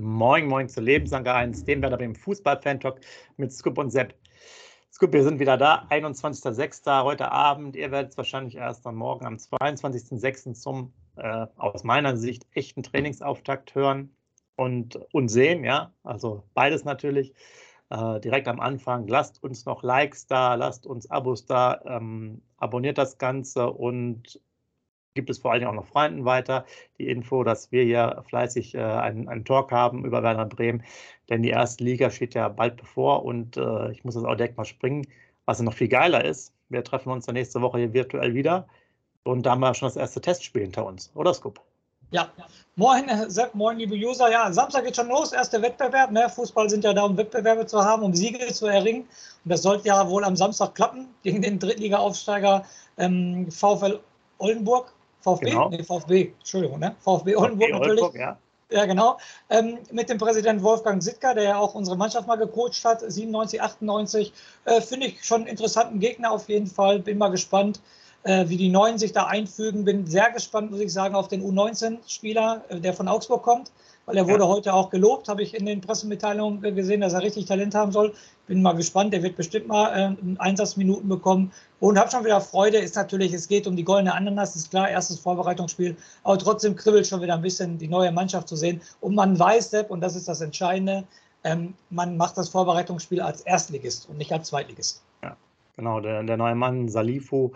Moin, moin zu Lebensanker 1, dem Werder beim Fußball-Fan-Talk mit Scoop und Sepp. Scoop, wir sind wieder da, 21.06. heute Abend. Ihr werdet es wahrscheinlich erst am Morgen am 22.06. zum, äh, aus meiner Sicht, echten Trainingsauftakt hören und, und sehen. Ja, also beides natürlich. Äh, direkt am Anfang. Lasst uns noch Likes da, lasst uns Abos da, ähm, abonniert das Ganze und gibt es vor allen Dingen auch noch Freunden weiter. Die Info, dass wir hier fleißig äh, einen, einen Talk haben über Werder Bremen, denn die erste Liga steht ja bald bevor und äh, ich muss das auch direkt mal springen. Was noch viel geiler ist, wir treffen uns dann nächste Woche hier virtuell wieder und da haben wir schon das erste Testspiel hinter uns, oder Scoop? Ja, moin Sepp, moin liebe User. Ja, Samstag geht schon los, erster Wettbewerb. Ne? Fußball sind ja da, um Wettbewerbe zu haben, um Siege zu erringen. Und das sollte ja wohl am Samstag klappen gegen den Drittliga-Aufsteiger ähm, VfL Oldenburg. VfB? Genau. Nee, VfB, Entschuldigung, ne? VfB Oldenburg natürlich. Oldenburg, ja. Ja, genau. Ähm, mit dem Präsidenten Wolfgang Sitka, der ja auch unsere Mannschaft mal gecoacht hat, 97, 98. Äh, Finde ich schon einen interessanten Gegner auf jeden Fall. Bin mal gespannt, wie die Neuen sich da einfügen. Bin sehr gespannt, muss ich sagen, auf den U19-Spieler, äh, der von Augsburg kommt weil er wurde ja. heute auch gelobt, habe ich in den Pressemitteilungen gesehen, dass er richtig Talent haben soll. Bin mal gespannt, der wird bestimmt mal äh, Einsatzminuten bekommen und habe schon wieder Freude. Ist natürlich, es geht um die goldene Ananas, ist klar, erstes Vorbereitungsspiel, aber trotzdem kribbelt schon wieder ein bisschen die neue Mannschaft zu sehen. Und man weiß, Depp, und das ist das Entscheidende, ähm, man macht das Vorbereitungsspiel als Erstligist und nicht als Zweitligist. Ja, genau, der, der neue Mann Salifu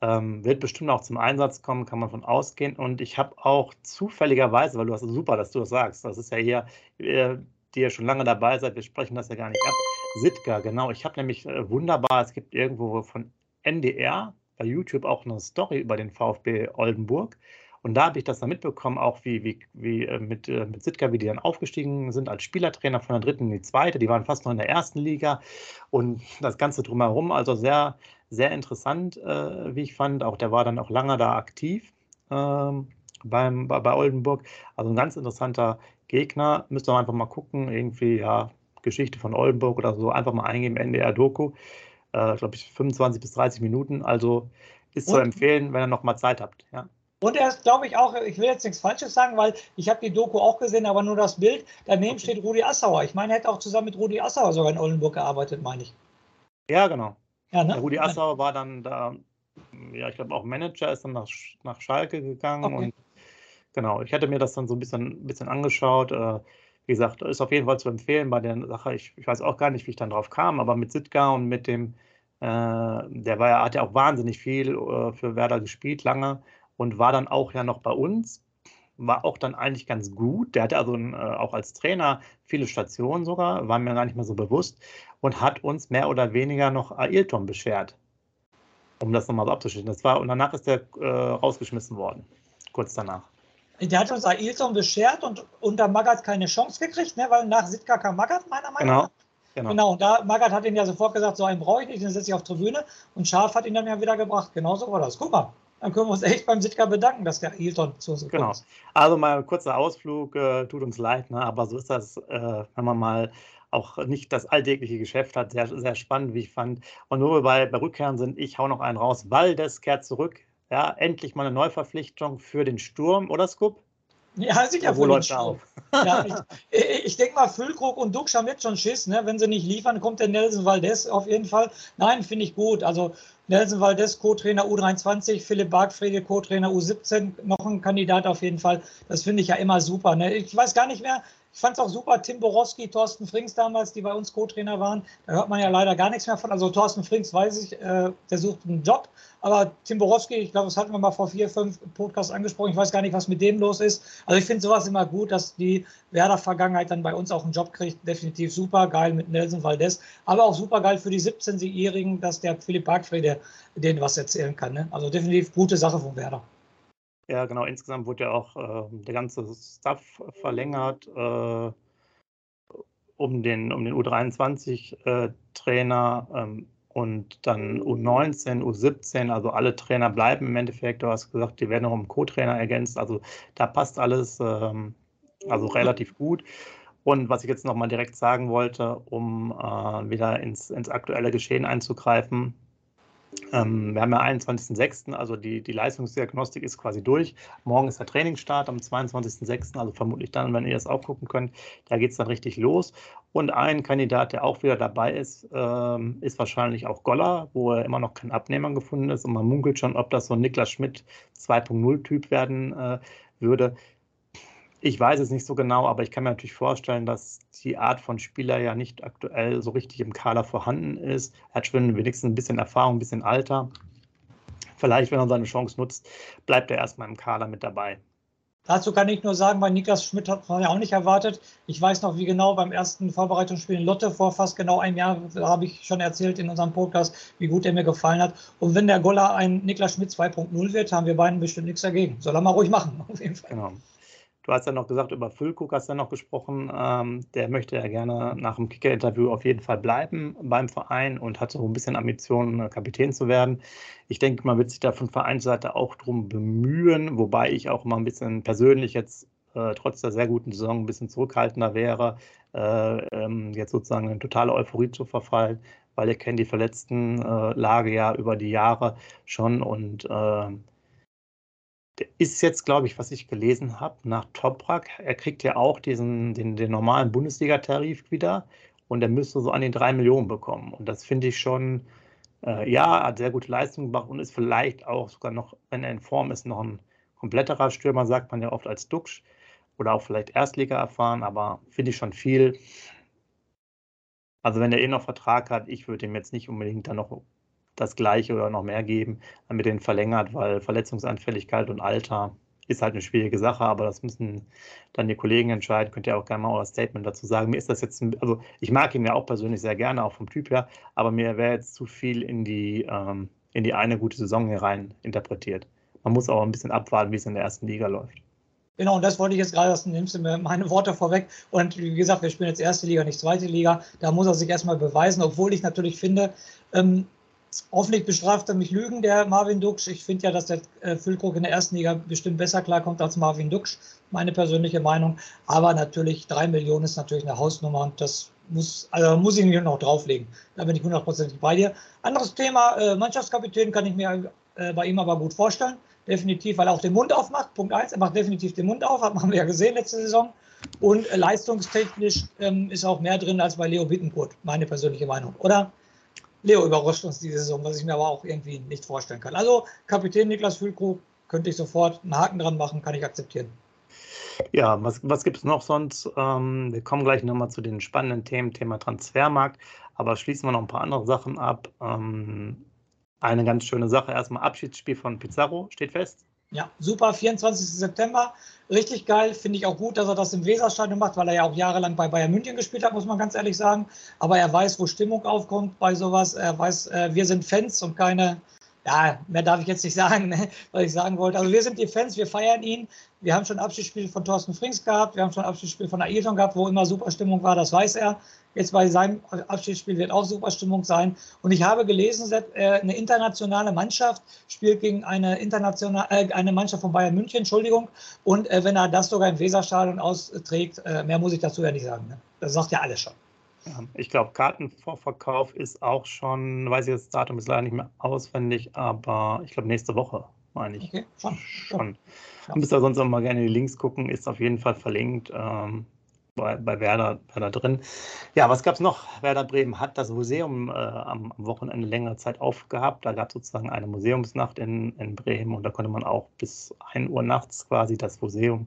ähm, wird bestimmt auch zum Einsatz kommen, kann man von ausgehen. Und ich habe auch zufälligerweise, weil du hast super, dass du das sagst, das ist ja hier, äh, die ihr schon lange dabei seid, wir sprechen das ja gar nicht ab. Sitka, genau. Ich habe nämlich äh, wunderbar, es gibt irgendwo von NDR bei YouTube auch eine Story über den VfB Oldenburg. Und da habe ich das dann mitbekommen, auch wie, wie, wie äh, mit, äh, mit Sitka, wie die dann aufgestiegen sind als Spielertrainer von der dritten in die zweite. Die waren fast noch in der ersten Liga und das Ganze drumherum. Also sehr, sehr interessant, äh, wie ich fand. Auch der war dann auch lange da aktiv ähm, beim, bei, bei Oldenburg. Also ein ganz interessanter Gegner. Müsst ihr einfach mal gucken. Irgendwie, ja, Geschichte von Oldenburg oder so. Einfach mal eingeben, NDR-Doku. Äh, glaube ich, 25 bis 30 Minuten. Also ist zu empfehlen, wenn ihr noch mal Zeit habt. Ja. Und er ist, glaube ich, auch, ich will jetzt nichts Falsches sagen, weil ich habe die Doku auch gesehen, aber nur das Bild. Daneben steht Rudi Assauer. Ich meine, er hätte auch zusammen mit Rudi Assauer sogar in Oldenburg gearbeitet, meine ich. Ja, genau. Ja, ne? Rudi Assauer war dann da, ja, ich glaube auch Manager, ist dann nach, nach Schalke gegangen okay. und genau, ich hatte mir das dann so ein bisschen, bisschen angeschaut. Äh, wie gesagt, ist auf jeden Fall zu empfehlen bei der Sache. Ich, ich weiß auch gar nicht, wie ich dann drauf kam, aber mit Sitka und mit dem, äh, der war hat ja auch wahnsinnig viel äh, für Werder gespielt, lange und war dann auch ja noch bei uns war auch dann eigentlich ganz gut. Der hatte also ein, äh, auch als Trainer viele Stationen sogar, war mir gar nicht mehr so bewusst und hat uns mehr oder weniger noch Ailton beschert. Um das nochmal so abzuschließen. Das war, und danach ist der äh, rausgeschmissen worden. Kurz danach. Der hat uns Ailton beschert und unter Magath keine Chance gekriegt, ne? weil nach Sitka kam Magath, meiner Meinung genau. nach. Genau. genau, da Magath hat ihn ja sofort gesagt, so einen brauche ich nicht, den setze ich auf Tribüne. Und Scharf hat ihn dann ja wieder gebracht. Genauso war das. Guck mal, dann können wir uns echt beim Sitka bedanken, dass der Hilton zu uns genau. ist. Also mal ein kurzer Ausflug, äh, tut uns leid, ne? aber so ist das, äh, wenn man mal auch nicht das alltägliche Geschäft hat. Sehr, sehr spannend, wie ich fand. Und nur bei, bei Rückkehren sind, ich hau noch einen raus. Waldes kehrt zurück. Ja, endlich mal eine Neuverpflichtung für den Sturm, oder Scoop? Ja, sicher. Wo läuft er auf? Ja, ich, ich denke mal, Füllkrug und Dux haben jetzt schon Schiss. Ne? Wenn sie nicht liefern, kommt der Nelson Valdez auf jeden Fall. Nein, finde ich gut. Also Nelson Valdez, Co-Trainer U23, Philipp Bargfriede, Co-Trainer U17, noch ein Kandidat auf jeden Fall. Das finde ich ja immer super. Ne? Ich weiß gar nicht mehr, Ich fand es auch super, Tim Borowski, Thorsten Frings damals, die bei uns Co-Trainer waren. Da hört man ja leider gar nichts mehr von. Also Thorsten Frings weiß ich, äh, der sucht einen Job. Aber Tim Borowski, ich glaube, das hatten wir mal vor vier, fünf Podcasts angesprochen. Ich weiß gar nicht, was mit dem los ist. Also ich finde sowas immer gut, dass die Werder-Vergangenheit dann bei uns auch einen Job kriegt. Definitiv super geil mit Nelson Valdez. Aber auch super geil für die 17-Jährigen, dass der Philipp Bargfrede denen was erzählen kann. Ne? Also definitiv gute Sache von Werder. Ja, genau. Insgesamt wurde ja auch äh, der ganze Staff verlängert äh, um den, um den U23-Trainer äh, ähm, und dann U19, U17. Also alle Trainer bleiben im Endeffekt. Du hast gesagt, die werden noch um Co-Trainer ergänzt. Also da passt alles ähm, also relativ gut. Und was ich jetzt nochmal direkt sagen wollte, um äh, wieder ins, ins aktuelle Geschehen einzugreifen, ähm, wir haben ja 21.06., also die, die Leistungsdiagnostik ist quasi durch. Morgen ist der Trainingsstart am 22.06., also vermutlich dann, wenn ihr das auch gucken könnt, da geht es dann richtig los. Und ein Kandidat, der auch wieder dabei ist, ähm, ist wahrscheinlich auch Goller, wo er immer noch kein Abnehmer gefunden ist. Und man munkelt schon, ob das so ein Niklas Schmidt 2.0-Typ werden äh, würde. Ich weiß es nicht so genau, aber ich kann mir natürlich vorstellen, dass die Art von Spieler ja nicht aktuell so richtig im Kader vorhanden ist. Er hat schon wenigstens ein bisschen Erfahrung, ein bisschen Alter. Vielleicht, wenn er seine Chance nutzt, bleibt er erstmal im Kader mit dabei. Dazu kann ich nur sagen, bei Niklas Schmidt hat man ja auch nicht erwartet. Ich weiß noch, wie genau beim ersten Vorbereitungsspiel in Lotte vor fast genau einem Jahr, habe ich schon erzählt in unserem Podcast, wie gut er mir gefallen hat. Und wenn der Goller ein Niklas Schmidt 2.0 wird, haben wir beiden bestimmt nichts dagegen. Soll er mal ruhig machen, auf jeden Fall. Genau. Du hast ja noch gesagt, über Füllkrug hast du ja noch gesprochen. Ähm, der möchte ja gerne nach dem Kicker-Interview auf jeden Fall bleiben beim Verein und hat so ein bisschen Ambitionen, äh, Kapitän zu werden. Ich denke, man wird sich da von Vereinsseite auch drum bemühen, wobei ich auch mal ein bisschen persönlich jetzt äh, trotz der sehr guten Saison ein bisschen zurückhaltender wäre, äh, ähm, jetzt sozusagen in totale Euphorie zu verfallen, weil ihr kennt die verletzten äh, Lage ja über die Jahre schon und äh, der ist jetzt, glaube ich, was ich gelesen habe, nach Toprak. Er kriegt ja auch diesen, den, den normalen Bundesliga-Tarif wieder und er müsste so an den drei Millionen bekommen. Und das finde ich schon, äh, ja, hat sehr gute Leistung gemacht und ist vielleicht auch sogar noch, wenn er in Form ist, noch ein kompletterer Stürmer, sagt man ja oft als Duxch oder auch vielleicht Erstliga erfahren, aber finde ich schon viel. Also wenn er eh noch Vertrag hat, ich würde ihm jetzt nicht unbedingt dann noch das gleiche oder noch mehr geben, damit den verlängert, weil Verletzungsanfälligkeit und Alter ist halt eine schwierige Sache, aber das müssen dann die Kollegen entscheiden. Könnt ihr auch gerne mal euer Statement dazu sagen. Mir ist das jetzt, also ich mag ihn ja auch persönlich sehr gerne, auch vom Typ her, aber mir wäre jetzt zu viel in die, ähm, in die eine gute Saison herein interpretiert. Man muss auch ein bisschen abwarten, wie es in der ersten Liga läuft. Genau, und das wollte ich jetzt gerade, das nimmst du mir meine Worte vorweg. Und wie gesagt, wir spielen jetzt erste Liga, nicht zweite Liga. Da muss er sich erstmal beweisen, obwohl ich natürlich finde, ähm, Hoffentlich bestraft er mich Lügen, der Marvin Duksch. Ich finde ja, dass der äh, Füllkrug in der ersten Liga bestimmt besser klarkommt als Marvin Duksch, meine persönliche Meinung. Aber natürlich, drei Millionen ist natürlich eine Hausnummer und das muss, also muss ich mir noch drauflegen. Da bin ich hundertprozentig bei dir. Anderes Thema, äh, Mannschaftskapitän kann ich mir äh, bei ihm aber gut vorstellen. Definitiv, weil er auch den Mund aufmacht. Punkt eins, er macht definitiv den Mund auf, haben wir ja gesehen letzte Saison. Und leistungstechnisch ähm, ist auch mehr drin als bei Leo Bittencourt, meine persönliche Meinung, oder? Leo überrascht uns diese Saison, was ich mir aber auch irgendwie nicht vorstellen kann. Also Kapitän Niklas Füllkrug könnte ich sofort einen Haken dran machen, kann ich akzeptieren. Ja, was, was gibt es noch sonst? Ähm, wir kommen gleich nochmal zu den spannenden Themen, Thema Transfermarkt, aber schließen wir noch ein paar andere Sachen ab. Ähm, eine ganz schöne Sache, erstmal Abschiedsspiel von Pizarro, steht fest. Ja, super, 24. September. Richtig geil. Finde ich auch gut, dass er das im Weserstadion macht, weil er ja auch jahrelang bei Bayern München gespielt hat, muss man ganz ehrlich sagen. Aber er weiß, wo Stimmung aufkommt bei sowas. Er weiß, äh, wir sind Fans und keine, ja, mehr darf ich jetzt nicht sagen, ne, was ich sagen wollte. Also wir sind die Fans, wir feiern ihn. Wir haben schon Abschiedsspiel von Thorsten Frings gehabt, wir haben schon Abschiedsspiel von Ailton gehabt, wo immer super Stimmung war, das weiß er. Jetzt bei seinem Abschiedsspiel wird auch super Stimmung sein. Und ich habe gelesen, äh, eine internationale Mannschaft spielt gegen eine, internationale, äh, eine Mannschaft von Bayern München, Entschuldigung. Und äh, wenn er das sogar im Weserstadion austrägt, mehr muss ich dazu ja nicht sagen. Ne? Das sagt ja alles schon. Ich glaube, Kartenvorverkauf ist auch schon, weiß ich jetzt das Datum ist leider nicht mehr auswendig, aber ich glaube nächste Woche, meine ich. Okay, schon. schon. Ja. Müsst ihr sonst auch mal gerne die Links gucken, ist auf jeden Fall verlinkt. Ähm, bei, bei Werder, Werder drin. Ja, was gab es noch? Werder Bremen hat das Museum äh, am, am, Wochenende längere Zeit aufgehabt. Da gab es sozusagen eine Museumsnacht in, in Bremen und da konnte man auch bis 1 Uhr nachts quasi das Museum,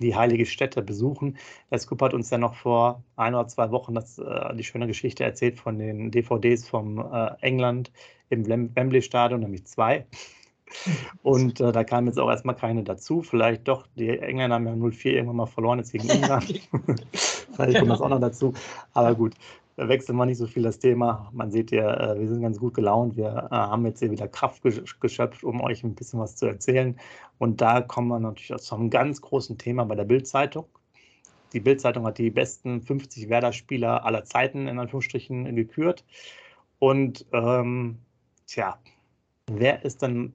die heilige Stätte besuchen. Der Scoop hat uns ja noch vor ein oder zwei Wochen das, äh, die schöne Geschichte erzählt von den DVDs vom äh, England im Wembley-Stadion, nämlich zwei. Und äh, da kamen jetzt auch erstmal keine dazu. Vielleicht doch, die Engländer haben ja 0-4 irgendwann mal verloren, jetzt gegen England. Vielleicht kommt das auch noch dazu. Aber gut, da wechseln wir nicht so viel das Thema. Man sieht ja, äh, wir sind ganz gut gelaunt. Wir äh, haben jetzt hier wieder Kraft geschöpft, um euch ein bisschen was zu erzählen. Und da kommen wir natürlich zu einem ganz großen Thema bei der Bild-Zeitung. Die Bild-Zeitung hat die besten 50 Werder-Spieler aller Zeiten in Anführungsstrichen gekürt. Und ähm, tja, wer ist dann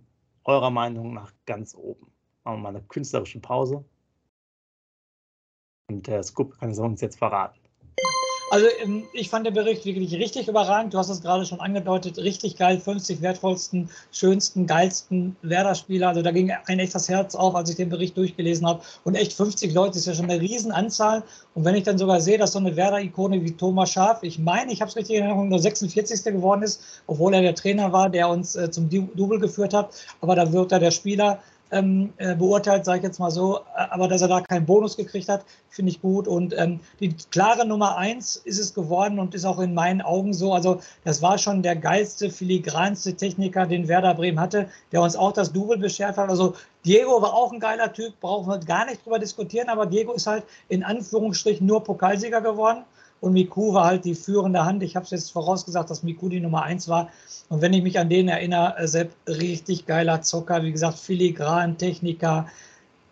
eurer Meinung nach ganz oben? Machen wir mal eine künstlerische Pause. Und der Scoop kann es uns jetzt verraten. Also ähm, ich fand den Bericht wirklich richtig überragend. Du hast es gerade schon angedeutet, richtig geil, 50 wertvollsten, schönsten, geilsten Werder-Spieler. Also da ging ein echtes Herz auf, als ich den Bericht durchgelesen habe. Und echt 50 Leute ist ja schon eine Riesenanzahl. Und wenn ich dann sogar sehe, dass so eine Werder-Ikone wie Thomas Schaaf, ich meine, ich habe es richtig in Erinnerung, nur 46. geworden ist, obwohl er der Trainer war, der uns äh, zum Double geführt hat. Aber da wird er der Spieler ähm, äh, beurteilt, sage ich jetzt mal so. Äh, aber dass er da keinen Bonus gekriegt hat, finde ich gut. Und ähm, die klare Nummer eins ist es geworden und ist auch in meinen Augen so. Also das war schon der geilste, filigranste Techniker, den Werder Bremen hatte, der uns auch das Double beschert hat. Also Diego war auch ein geiler Typ, brauchen wir gar nicht drüber diskutieren. Aber Diego ist halt in Anführungsstrichen nur Pokalsieger geworden. Und Miku war halt die führende Hand. Ich habe es jetzt vorausgesagt, dass Miku die Nummer eins war. Und wenn ich mich an den erinnere, Sepp, richtig geiler Zocker, wie gesagt, filigran, Techniker,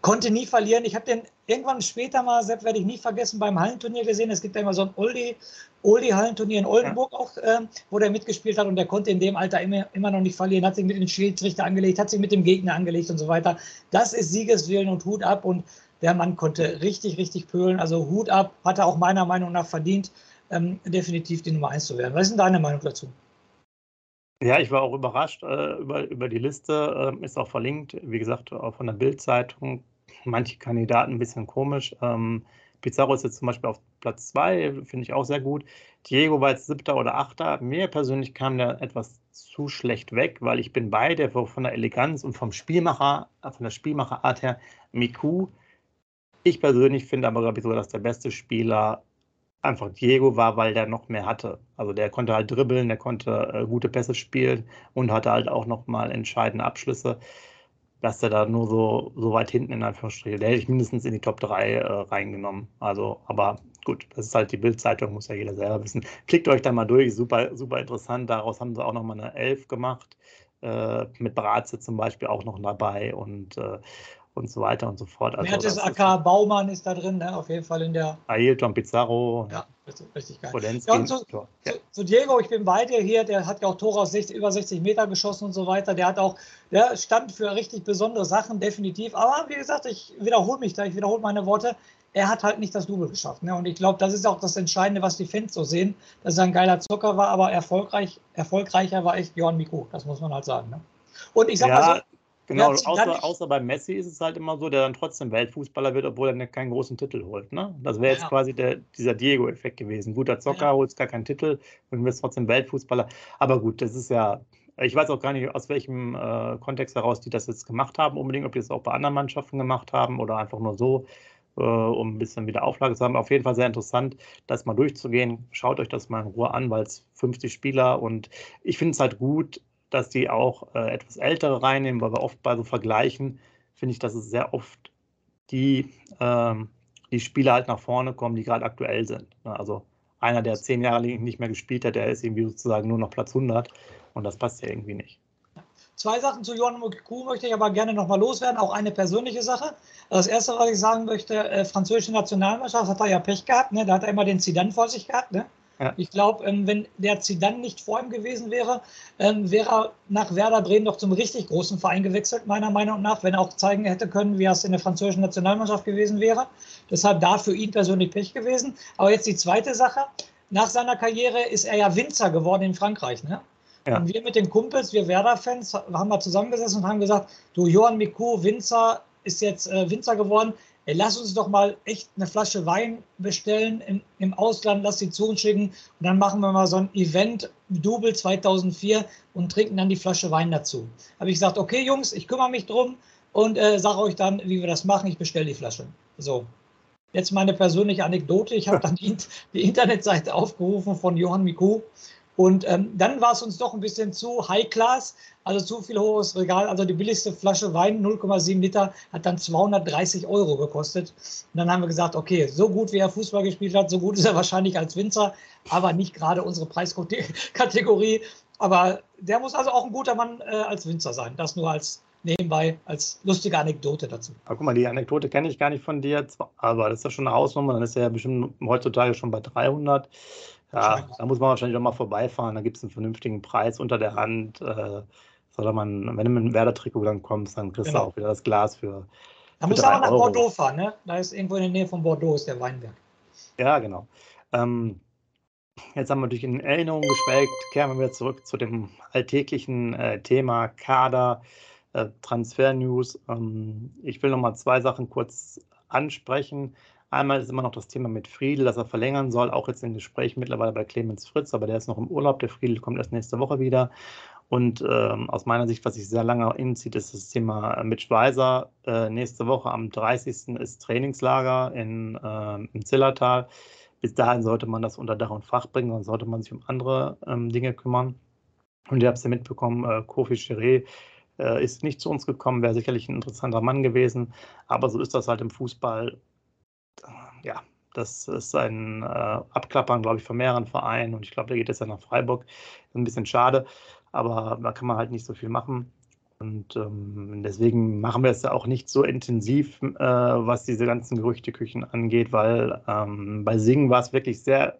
konnte nie verlieren. Ich habe den irgendwann später mal, Sepp, werde ich nie vergessen, beim Hallenturnier gesehen. Es gibt ja immer so ein Oldie, Oldie-Hallenturnier in Oldenburg auch, äh, wo der mitgespielt hat und der konnte in dem Alter immer, immer noch nicht verlieren, hat sich mit dem Schiedsrichter angelegt, hat sich mit dem Gegner angelegt und so weiter. Das ist Siegeswillen und Hut ab und der Mann konnte richtig, richtig pölen. Also Hut ab, hat er auch meiner Meinung nach verdient, ähm, definitiv die Nummer 1 zu werden. Was ist denn deine Meinung dazu? Ja, ich war auch überrascht äh, über, über die Liste. Äh, ist auch verlinkt, wie gesagt, auch von der Bild-Zeitung. Manche Kandidaten ein bisschen komisch. Ähm, Pizarro ist jetzt zum Beispiel auf Platz 2, finde ich auch sehr gut. Diego war jetzt siebter oder achter. Mir persönlich kam der etwas zu schlecht weg, weil ich bin beide von der Eleganz und vom Spielmacher, von der Spielmacherart her, Miku ich persönlich finde aber, glaube ich, so, dass der beste Spieler einfach Diego war, weil der noch mehr hatte. Also der konnte halt dribbeln, der konnte äh, gute Pässe spielen und hatte halt auch nochmal entscheidende Abschlüsse. Dass der da nur so, so weit hinten in Anführungsstrichen, der hätte ich mindestens in die Top 3 äh, reingenommen. Also, aber gut, das ist halt die Bildzeitung, muss ja jeder selber wissen. Klickt euch da mal durch, super, super interessant. Daraus haben sie auch nochmal eine Elf gemacht. Äh, mit Bratze zum Beispiel auch noch dabei und äh, und so weiter und so fort. Also, Mertes AK Baumann ist da drin, ne? auf jeden Fall in der. Ailton Pizarro. Ja, richtig geil. Ja, und zu, ja. zu, zu, Diego, ich bin bei dir hier, der hat ja auch Tore aus 60, über 60 Meter geschossen und so weiter. Der hat auch, der stand für richtig besondere Sachen, definitiv. Aber wie gesagt, ich wiederhole mich da, ich wiederhole meine Worte. Er hat halt nicht das Double geschafft. Ne? Und ich glaube, das ist auch das Entscheidende, was die Fans so sehen, dass er ein geiler Zucker war, aber erfolgreich, erfolgreicher war echt Johann Miku. Das muss man halt sagen. Ne? Und ich sag ja, mal so, Genau, außer, außer bei Messi ist es halt immer so, der dann trotzdem Weltfußballer wird, obwohl er keinen großen Titel holt. Ne? Das wäre jetzt ja. quasi der, dieser Diego-Effekt gewesen. Guter Zocker, ja. holt gar keinen Titel und wird trotzdem Weltfußballer. Aber gut, das ist ja, ich weiß auch gar nicht, aus welchem äh, Kontext heraus die das jetzt gemacht haben, unbedingt, ob die das auch bei anderen Mannschaften gemacht haben oder einfach nur so, äh, um ein bisschen wieder Auflage zu haben. Auf jeden Fall sehr interessant, das mal durchzugehen. Schaut euch das mal in Ruhe an, weil es 50 Spieler und ich finde es halt gut, dass die auch äh, etwas ältere reinnehmen, weil wir oft bei so Vergleichen finde ich, dass es sehr oft die, ähm, die Spieler halt nach vorne kommen, die gerade aktuell sind. Ne? Also einer, der zehn Jahre nicht mehr gespielt hat, der ist irgendwie sozusagen nur noch Platz 100 und das passt ja irgendwie nicht. Zwei Sachen zu Johann Mokiku möchte ich aber gerne nochmal loswerden, auch eine persönliche Sache. Das erste, was ich sagen möchte, äh, französische Nationalmannschaft hat er ja Pech gehabt, ne? da hat er immer den Zidane vor sich gehabt. Ne? Ja. Ich glaube, ähm, wenn der Zidane nicht vor ihm gewesen wäre, ähm, wäre er nach Werder Bremen noch zum richtig großen Verein gewechselt, meiner Meinung nach, wenn er auch zeigen hätte können, wie er es in der französischen Nationalmannschaft gewesen wäre. Deshalb da für ihn persönlich Pech gewesen. Aber jetzt die zweite Sache. Nach seiner Karriere ist er ja Winzer geworden in Frankreich. Ne? Ja. Und wir mit den Kumpels, wir Werder-Fans, haben wir zusammengesessen und haben gesagt, du Johann Miku, Winzer, ist jetzt äh, Winzer geworden lass uns doch mal echt eine Flasche Wein bestellen im, im Ausland, lass sie zu uns schicken und dann machen wir mal so ein Event, Double 2004 und trinken dann die Flasche Wein dazu. Habe ich gesagt, okay Jungs, ich kümmere mich drum und äh, sage euch dann, wie wir das machen, ich bestelle die Flasche. So, Jetzt meine persönliche Anekdote. Ich habe dann die, die, Internetseite aufgerufen von Johann Miku. Und ähm, dann war es uns doch ein bisschen zu High Class, also zu viel hohes Regal. Also die billigste Flasche Wein, 0,7 Liter, hat dann 230 Euro gekostet. Und dann haben wir gesagt, okay, so gut wie er Fußball gespielt hat, so gut ist er wahrscheinlich als Winzer, aber nicht gerade unsere Preiskategorie. Aber der muss also auch ein guter Mann äh, als Winzer sein. Das nur als nebenbei als lustige Anekdote dazu. Aber guck mal, die Anekdote kenne ich gar nicht von dir, aber das ist ja schon eine Hausnummer, dann ist er ja bestimmt heutzutage schon bei 300. Ja, da muss man wahrscheinlich auch mal vorbeifahren, da gibt es einen vernünftigen Preis unter der Hand. Äh, soll man, wenn du mit einem Werder-Trikot dann kommst, dann kriegst genau. du auch wieder das Glas für. Da muss man nach Euro. Bordeaux fahren, ne? Da ist irgendwo in der Nähe von Bordeaux ist der Weinberg. Ja, genau. Ähm, Jetzt haben wir natürlich in Erinnerung geschwelgt, kehren wir wieder zurück zu dem alltäglichen äh, Thema Kader. Äh, Transfer-News. Ähm, ich will noch mal zwei Sachen kurz ansprechen. Einmal ist immer noch das Thema mit Friedel, dass er verlängern soll, auch jetzt im Gespräch mittlerweile bei Clemens Fritz, aber der ist noch im Urlaub. Der Friedel kommt erst nächste Woche wieder. Und ähm, aus meiner Sicht, was sich sehr lange inzieht, ist das Thema Mitch Weiser. Äh, nächste Woche am 30. ist Trainingslager in, äh, im Zillertal. Bis dahin sollte man das unter Dach und Fach bringen, sonst sollte man sich um andere ähm, Dinge kümmern. Und ihr habt es ja mitbekommen, äh, Kofi Chiré äh, ist nicht zu uns gekommen, wäre sicherlich ein interessanter Mann gewesen. Aber so ist das halt im Fußball. Ja, das ist ein äh, Abklappern, glaube ich, von mehreren Vereinen. Und ich glaube, der geht jetzt ja nach Freiburg. Ist ein bisschen schade, aber da kann man halt nicht so viel machen. Und ähm, deswegen machen wir es ja auch nicht so intensiv, äh, was diese ganzen Gerüchteküchen angeht, weil ähm, bei Singen war es wirklich sehr,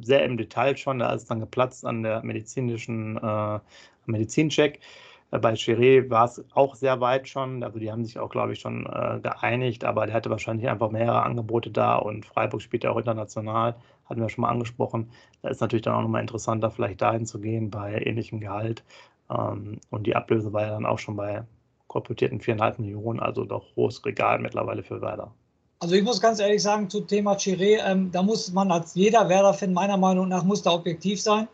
sehr im Detail schon. Da ist dann geplatzt an der medizinischen äh, Medizincheck. Äh, bei Chiré war es auch sehr weit schon. Also die haben sich auch, glaube ich, schon äh, geeinigt, aber der hatte wahrscheinlich einfach mehrere Angebote da und Freiburg spielt ja auch international, hatten wir schon mal angesprochen. Da ist natürlich dann auch nochmal interessanter, vielleicht dahin zu gehen bei ähnlichem Gehalt. Ähm, und die Ablöse war ja dann auch schon bei kolportierten viereinhalb Millionen, also doch hohes Regal mittlerweile für Werder. Also ich muss ganz ehrlich sagen, zu Thema Chiré, ähm, da muss man als jeder Werder-Fan meiner Meinung nach muss da objektiv sein.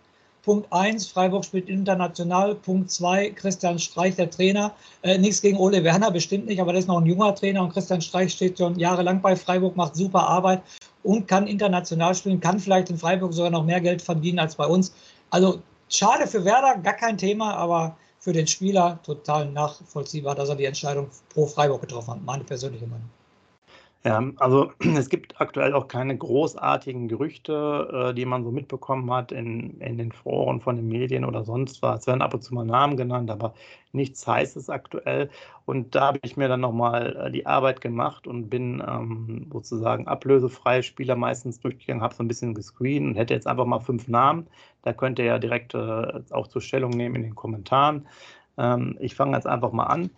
Punkt 1, Freiburg spielt international. Punkt 2, Christian Streich, der Trainer. Äh, nichts gegen Ole Werner, bestimmt nicht, aber der ist noch ein junger Trainer und Christian Streich steht schon jahrelang bei Freiburg, macht super Arbeit und kann international spielen, kann vielleicht in Freiburg sogar noch mehr Geld verdienen als bei uns. Also schade für Werder, gar kein Thema, aber für den Spieler total nachvollziehbar, dass er die Entscheidung pro Freiburg getroffen hat. Meine persönliche Meinung. Ja, also es gibt aktuell auch keine großartigen Gerüchte, äh, die man so mitbekommen hat in, in den Foren von den Medien oder sonst was. Es werden ab und zu mal Namen genannt, aber nichts Heißes aktuell. Und da habe ich mir dann nochmal äh, die Arbeit gemacht und bin ähm, sozusagen ablösefreie Spieler meistens durchgegangen, habe so ein bisschen gescreent und hätte jetzt einfach mal fünf Namen. Da könnt ihr ja direkt äh, auch zur Stellung nehmen in den Kommentaren. Ähm, ich fange jetzt einfach mal an.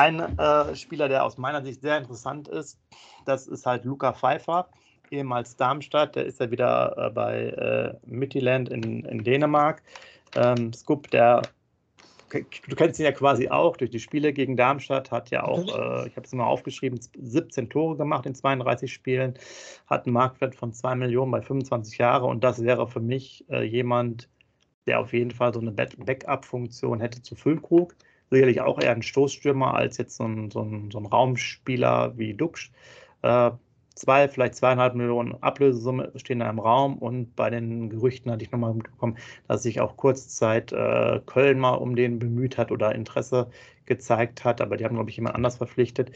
Ein äh, Spieler, der aus meiner Sicht sehr interessant ist, das ist halt Luca Pfeiffer, ehemals Darmstadt. Der ist ja wieder äh, bei äh, Midtjylland in, in Dänemark. Ähm, Scoop, der du kennst ihn ja quasi auch durch die Spiele gegen Darmstadt, hat ja auch, äh, ich habe es mal aufgeschrieben, 17 Tore gemacht in 32 Spielen, hat einen Marktwert von 2 Millionen bei 25 Jahren und das wäre für mich äh, jemand, der auf jeden Fall so eine Backup-Funktion hätte zu Füllkrug sicherlich auch eher ein Stoßstürmer als jetzt so ein, so ein, so ein Raumspieler wie Duxch. Äh, zwei, vielleicht zweieinhalb Millionen Ablösesumme stehen da im Raum und bei den Gerüchten hatte ich nochmal mitbekommen, dass sich auch kurzzeit äh, Köln mal um den bemüht hat oder Interesse gezeigt hat, aber die haben, glaube ich, jemand anders verpflichtet.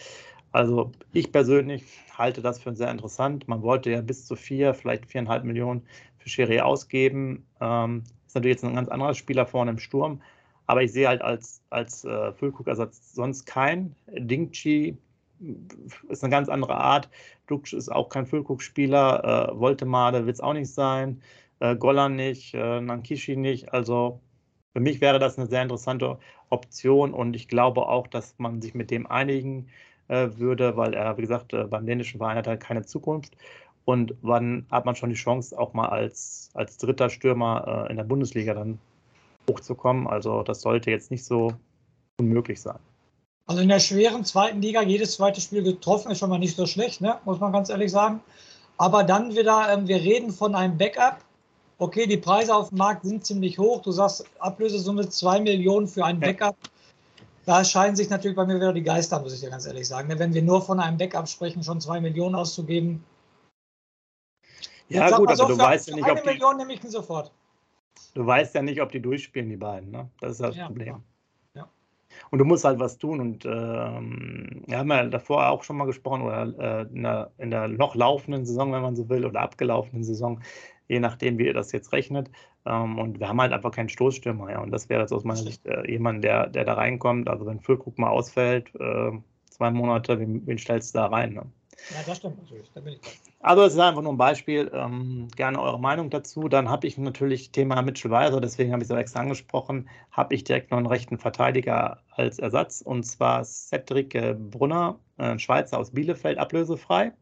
Also ich persönlich halte das für sehr interessant. Man wollte ja bis zu vier, vielleicht viereinhalb Millionen für Schiri ausgeben. Ähm, ist natürlich jetzt ein ganz anderer Spieler vorne im Sturm, aber ich sehe halt als, als äh, Füllkrug-Ersatz sonst keinen. Dingchi ist eine ganz andere Art. Dux ist auch kein Füllkrug-Spieler. Äh, Voltemade wird es auch nicht sein. Äh, Golan nicht, äh, Nankishi nicht. Also für mich wäre das eine sehr interessante Option und ich glaube auch, dass man sich mit dem einigen äh, würde, weil er, wie gesagt, äh, beim dänischen Verein hat er keine Zukunft. Und wann hat man schon die Chance, auch mal als, als dritter Stürmer äh, in der Bundesliga dann hochzukommen. Also das sollte jetzt nicht so unmöglich sein. Also in der schweren zweiten Liga jedes zweite Spiel getroffen ist schon mal nicht so schlecht, ne? muss man ganz ehrlich sagen. Aber dann wieder, ähm, wir reden von einem Backup. Okay, die Preise auf dem Markt sind ziemlich hoch. Du sagst Ablösesumme 2 Millionen für ein Backup. Da scheinen sich natürlich bei mir wieder die Geister, muss ich dir ganz ehrlich sagen. Ne? Wenn wir nur von einem Backup sprechen, schon 2 Millionen auszugeben. Ja, gut, aber so, du für, weißt ja nicht, ob die, Million nehme ich ihn sofort. Du weißt ja nicht, ob die durchspielen, die beiden. Ne? Das ist das Ja, Problem. ja. Und du musst halt was tun. Und ähm, wir haben ja davor auch schon mal gesprochen, oder äh, in, der, in der noch laufenden Saison, wenn man so will, oder abgelaufenen Saison, je nachdem, wie ihr das jetzt rechnet. Ähm, und wir haben halt einfach keinen Stoßstürmer. Ja. Und das wäre jetzt aus meiner Sicht äh, jemand, der, der da reinkommt. Also wenn Füllkrug mal ausfällt, äh, zwei Monate, wen, wen stellst du da rein? Ne? Ja, das stimmt natürlich. Da bin ich. Also es ist einfach nur ein Beispiel. Ähm, gerne eure Meinung dazu. Dann habe ich natürlich Thema Mitchell Weiser, deswegen habe ich es auch extra angesprochen, habe ich direkt noch einen rechten Verteidiger als Ersatz und zwar Cedric äh, Brunner, äh, ein Schweizer aus Bielefeld, ablösefrei.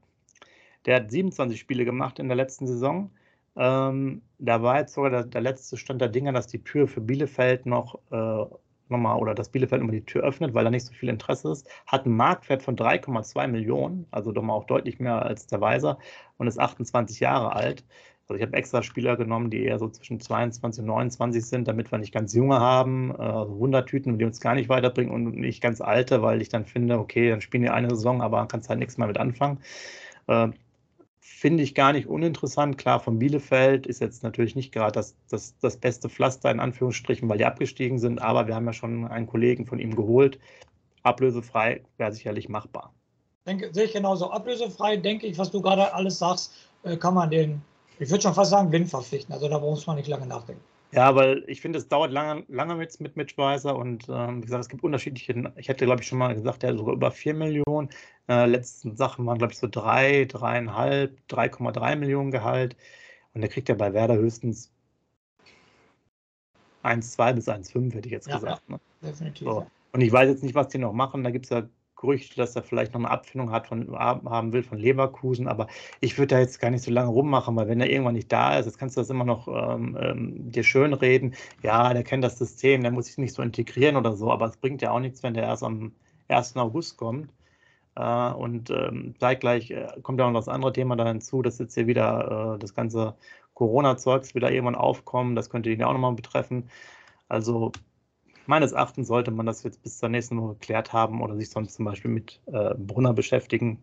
Der hat 27 Spiele gemacht in der letzten Saison. Ähm, da war jetzt sogar der, der letzte Stand der Dinge, dass die Tür für Bielefeld noch äh, nochmal oder dass Bielefeld immer die Tür öffnet, weil da nicht so viel Interesse ist, hat einen Marktwert von 3,2 Millionen, also doch mal auch deutlich mehr als der Weiser und ist 28 Jahre alt. Also ich habe extra Spieler genommen, die eher so zwischen 22 und 29 sind, damit wir nicht ganz junge haben, äh, also Wundertüten, die uns gar nicht weiterbringen und nicht ganz alte, weil ich dann finde, okay, dann spielen die eine Saison, aber kannst halt nichts mehr mit anfangen. Finde ich gar nicht uninteressant. Klar, von Bielefeld ist jetzt natürlich nicht gerade das, das, das beste Pflaster in Anführungsstrichen, weil die abgestiegen sind, aber wir haben ja schon einen Kollegen von ihm geholt. Ablösefrei wäre sicherlich machbar. Denke, sehe ich genauso. Ablösefrei, denke ich, was du gerade alles sagst, äh, kann man den, ich würde schon fast sagen, blind verpflichten. Also da muss man nicht lange nachdenken. Ja, weil ich finde, es dauert lange, lange mit, mit Mitch Weiser und ähm, wie gesagt, es gibt unterschiedliche, ich hätte, glaube ich, schon mal gesagt, der hat sogar über 4 Millionen. Äh, letzten Sachen waren, glaube ich, so 3, 3,5, 3,3 Millionen Gehalt. Und der kriegt ja bei Werder höchstens 1,2 bis 1,5, hätte ich jetzt Ja, gesagt. Ne? Definitiv. So. Und ich weiß jetzt nicht, was die noch machen. Da gibt es ja Gerüchte, dass er vielleicht noch eine Abfindung hat von, haben will von Leverkusen. Aber ich würde da jetzt gar nicht so lange rummachen, weil wenn er irgendwann nicht da ist, jetzt kannst du das immer noch ähm, ähm, dir schönreden. Ja, der kennt das System, der muss sich nicht so integrieren oder so. Aber es bringt ja auch nichts, wenn der erst am 1. August kommt. Äh, und ähm, zeitgleich äh, kommt ja noch das andere Thema da hinzu, dass jetzt hier wieder äh, das ganze Corona-Zeugs wieder irgendwann aufkommen. Das könnte ihn ja auch nochmal betreffen. Also meines Erachtens sollte man das jetzt bis zur nächsten Woche geklärt haben oder sich sonst zum Beispiel mit äh, Brunner beschäftigen.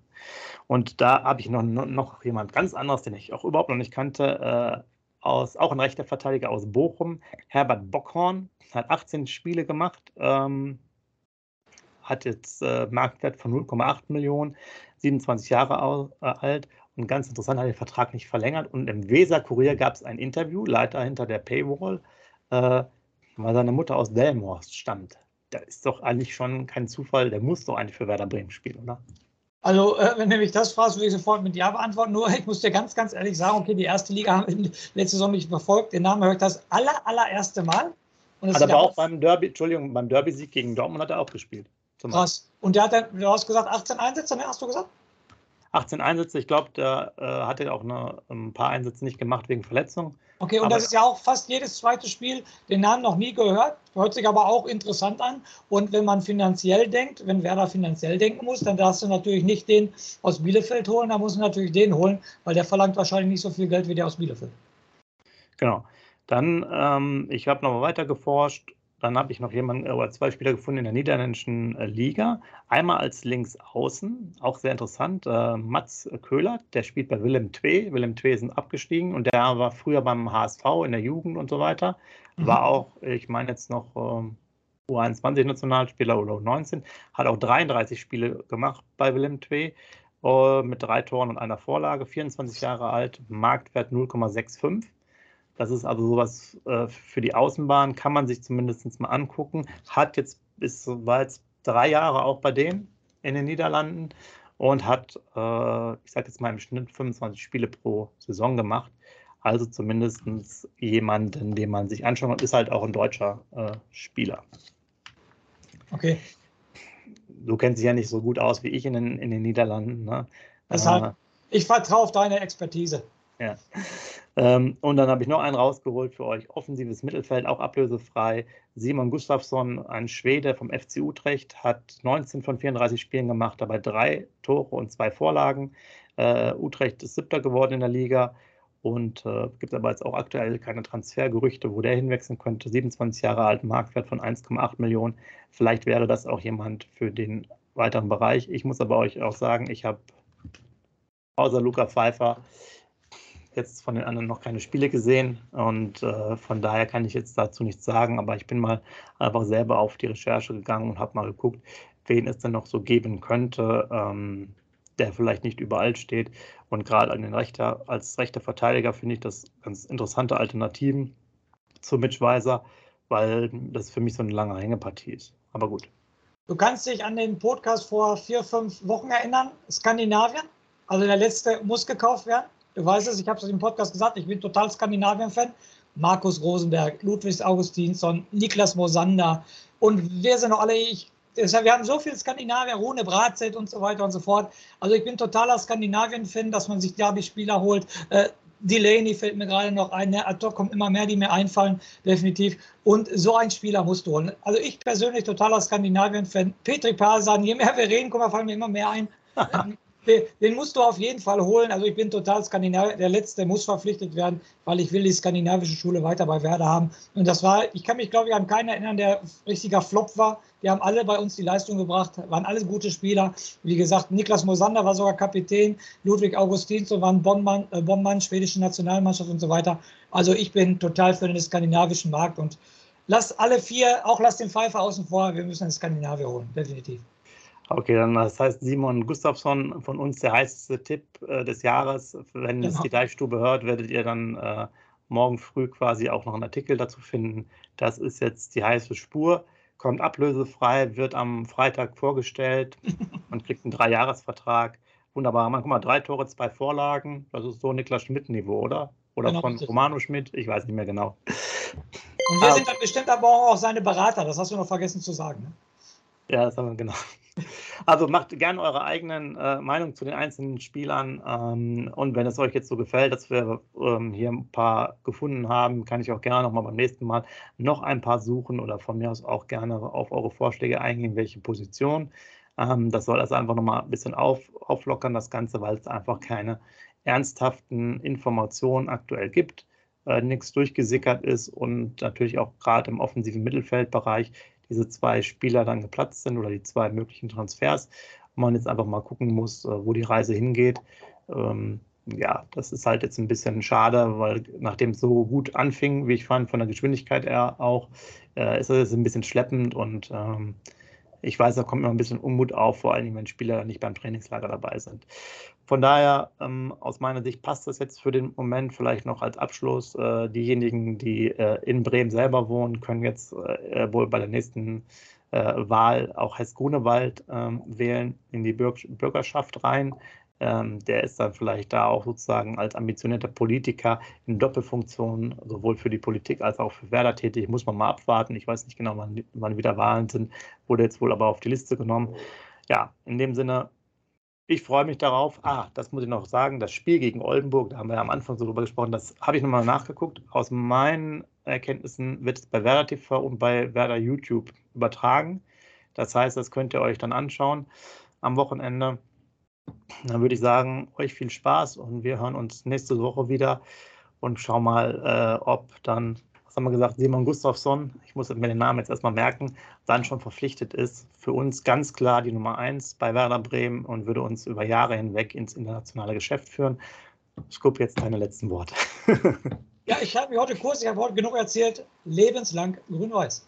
Und da habe ich noch, noch jemand ganz anderes, den ich auch überhaupt noch nicht kannte, äh, aus, auch ein rechter Verteidiger aus Bochum, Herbert Bockhorn, hat 18 Spiele gemacht, ähm, hat jetzt äh, Marktwert von 0,8 Millionen, 27 Jahre au, äh, alt und ganz interessant, hat den Vertrag nicht verlängert. Und im Weser-Kurier gab es ein Interview, leider hinter der Paywall, äh, weil seine Mutter aus Delmhorst stammt. Da ist doch eigentlich schon kein Zufall, der muss doch eigentlich für Werder Bremen spielen, oder? Also, äh, wenn du mich das fragst, würde ich sofort mit Ja beantworten. Nur, ich muss dir ganz, ganz ehrlich sagen, okay, die erste Liga haben wir letzte Saison nicht verfolgt. Den Namen höre ich das aller, allererste Mal. Und das aber auch beim Derby, Entschuldigung, beim Derby-Sieg gegen Dortmund hat er auch gespielt. Krass. Und der hat dann, du hast gesagt, 18 Einsätze, ne, hast du gesagt? 18 Einsätze, ich glaube, der äh, hatte auch eine, ein paar Einsätze nicht gemacht wegen Verletzung. Okay, und Aber- das ist ja auch fast jedes zweite Spiel, den Namen noch nie gehört, hört sich aber auch interessant an. Und wenn man finanziell denkt, wenn Werder finanziell denken muss, dann darfst du natürlich nicht den aus Bielefeld holen, dann musst du natürlich den holen, weil der verlangt wahrscheinlich nicht so viel Geld wie der aus Bielefeld. Genau. Dann, ähm, ich habe noch mal weiter geforscht. Dann habe ich noch jemanden oder zwei Spieler gefunden in der niederländischen äh, Liga. Einmal als Linksaußen, auch sehr interessant, äh, Mats Köhler, der spielt bei Willem II. Willem II sind abgestiegen und der war früher beim HSV in der Jugend und so weiter. Mhm. War auch, ich meine jetzt noch ähm, U21-Nationalspieler oder U19, hat auch 33 Spiele gemacht bei Willem II äh, mit drei Toren und einer Vorlage, 24 Jahre alt, Marktwert 0,65. Das ist also sowas äh, für die Außenbahn, kann man sich zumindest mal angucken. Hat jetzt bis war jetzt drei Jahre auch bei denen in den Niederlanden und hat, äh, ich sage jetzt mal im Schnitt 25 Spiele pro Saison gemacht. Also zumindest jemanden, den man sich anschauen kann, ist halt auch ein deutscher äh, Spieler. Okay, Du kennst dich ja nicht so gut aus wie ich in den, in den Niederlanden. Ne? Deshalb- Äh, ich vertraue auf deine Expertise. Ja. Ähm, und dann habe ich noch einen rausgeholt für euch. Offensives Mittelfeld, auch ablösefrei. Simon Gustafsson, ein Schwede vom FC Utrecht, hat 19 von 34 Spielen gemacht, dabei drei Tore und zwei Vorlagen. Äh, Utrecht ist siebter geworden in der Liga und äh, gibt aber jetzt auch aktuell keine Transfergerüchte, wo der hinwechseln könnte. 27 Jahre alt, Marktwert von 1,8 Millionen. Vielleicht wäre das auch jemand für den weiteren Bereich. Ich muss aber euch auch sagen, ich habe außer Luca Pfeiffer jetzt von den anderen noch keine Spiele gesehen und äh, von daher kann ich jetzt dazu nichts sagen, aber ich bin mal einfach selber auf die Recherche gegangen und habe mal geguckt, wen es denn noch so geben könnte, ähm, der vielleicht nicht überall steht. Und gerade an den Rechter, als rechter Verteidiger finde ich das ganz interessante Alternativen zu Mitch Weiser, weil das für mich so eine lange Hängepartie ist. Aber gut. Du kannst dich an den Podcast vor vier, fünf Wochen erinnern, Skandinavien. Also der letzte muss gekauft werden. Du weißt es, ich habe es im Podcast gesagt, ich bin total Skandinavien-Fan. Markus Rosenberg, Ludwig Augustinsson, Niklas Mosander und wir sind noch alle, ich, wir haben so viel Skandinavier, Rune Bratzett und so weiter und so fort. Also ich bin totaler Skandinavien-Fan, dass man sich da die Spieler holt. Äh, Delaney fällt mir gerade noch ein. Ne? Ad hoc kommt immer mehr, die mir einfallen, definitiv. Und so ein Spieler musst du holen. Also ich persönlich totaler Skandinavien-Fan. Petri Parsan, je mehr wir reden, kommen, fallen mir immer mehr ein. den musst du auf jeden Fall holen. Also ich bin total Skandinavier. Der letzte muss verpflichtet werden, weil ich will die skandinavische Schule weiter bei Werder haben. Und das war, ich kann mich glaube ich an keinen erinnern, der richtiger Flop war. Die haben alle bei uns die Leistung gebracht, waren alle gute Spieler. Wie gesagt, Niklas Mosander war sogar Kapitän, Ludwig Augustinsson war ein Bonmann, äh, Bonmann, schwedische Nationalmannschaft und so weiter. Also ich bin total für den skandinavischen Markt und lass alle vier, auch lass den Pfeifer außen vor, wir müssen den Skandinavier holen, definitiv. Okay, dann das heißt Simon Gustafsson von uns der heißeste Tipp äh, des Jahres. Wenn genau. es die Deichstube hört, werdet ihr dann äh, morgen früh quasi auch noch einen Artikel dazu finden. Das ist jetzt die heiße Spur, kommt ablösefrei, wird am Freitag vorgestellt und kriegt einen Dreijahresvertrag. Wunderbar. Man, guck mal, drei Tore, zwei Vorlagen. Das ist so Niklas Schmidt-Niveau, oder? Oder genau, von Romano Schmidt? Ich weiß nicht mehr genau. Und wir sind dann bestimmt aber auch seine Berater. Das hast du noch vergessen zu sagen. Ne? Ja, das haben wir genau. Also macht gerne eure eigenen äh, Meinung zu den einzelnen Spielern. Ähm, und wenn es euch jetzt so gefällt, dass wir ähm, hier ein paar gefunden haben, kann ich auch gerne nochmal beim nächsten Mal noch ein paar suchen oder von mir aus auch gerne auf eure Vorschläge eingehen, welche Position. Ähm, das soll das einfach nochmal ein bisschen auf, auflockern, das Ganze, weil es einfach keine ernsthaften Informationen aktuell gibt. Äh, nichts durchgesickert ist und natürlich auch gerade im offensiven Mittelfeldbereich diese zwei Spieler dann geplatzt sind oder die zwei möglichen Transfers. Man jetzt einfach mal gucken muss, äh, wo die Reise hingeht. Ähm, ja, das ist halt jetzt ein bisschen schade, weil nachdem es so gut anfing, wie ich fand, von der Geschwindigkeit her auch, äh, ist es ein bisschen schleppend und ähm, ich weiß, da kommt immer ein bisschen Unmut auf, vor allem wenn Spieler nicht beim Trainingslager dabei sind. Von daher, ähm, aus meiner Sicht passt das jetzt für den Moment vielleicht noch als Abschluss. Äh, diejenigen, die äh, in Bremen selber wohnen, können jetzt äh, wohl bei der nächsten äh, Wahl auch Hess Grunewald ähm, wählen in die Bürg Bürgerschaft rein. Ähm, der ist dann vielleicht da auch sozusagen als ambitionierter Politiker in Doppelfunktion, sowohl für die Politik als auch für Werder tätig. Muss man mal abwarten. Ich weiß nicht genau, wann, wann wieder Wahlen sind. Wurde jetzt wohl aber auf die Liste genommen. Ja, in dem Sinne, ich freue mich darauf. Ah, das muss ich noch sagen. Das Spiel gegen Oldenburg, da haben wir ja am Anfang so drüber gesprochen, das habe ich nochmal nachgeguckt. Aus meinen Erkenntnissen wird es bei Werder TV und bei Werder YouTube übertragen. Das heißt, das könnt ihr euch dann anschauen am Wochenende. Dann würde ich sagen, euch viel Spaß und wir hören uns nächste Woche wieder und schauen mal, äh, ob dann, was haben wir gesagt, Simon Gustafsson, ich muss mir den Namen jetzt erstmal merken, dann schon verpflichtet ist. Für uns ganz klar die Nummer eins bei Werder Bremen und würde uns über Jahre hinweg ins internationale Geschäft führen. Scoop, jetzt deine letzten Worte. ja, ich habe mir heute kurz, ich habe heute genug erzählt, lebenslang grün-weiß.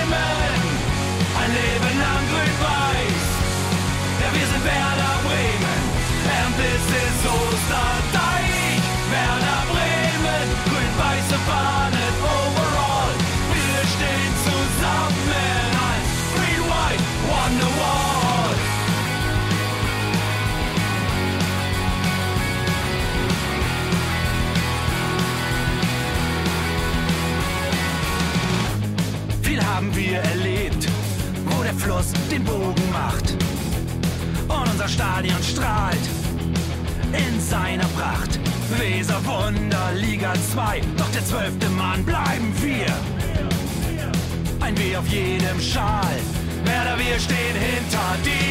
2, doch der zwölfte Mann bleiben wir. Ein W auf jedem Schal, Werder, wir stehen hinter dir.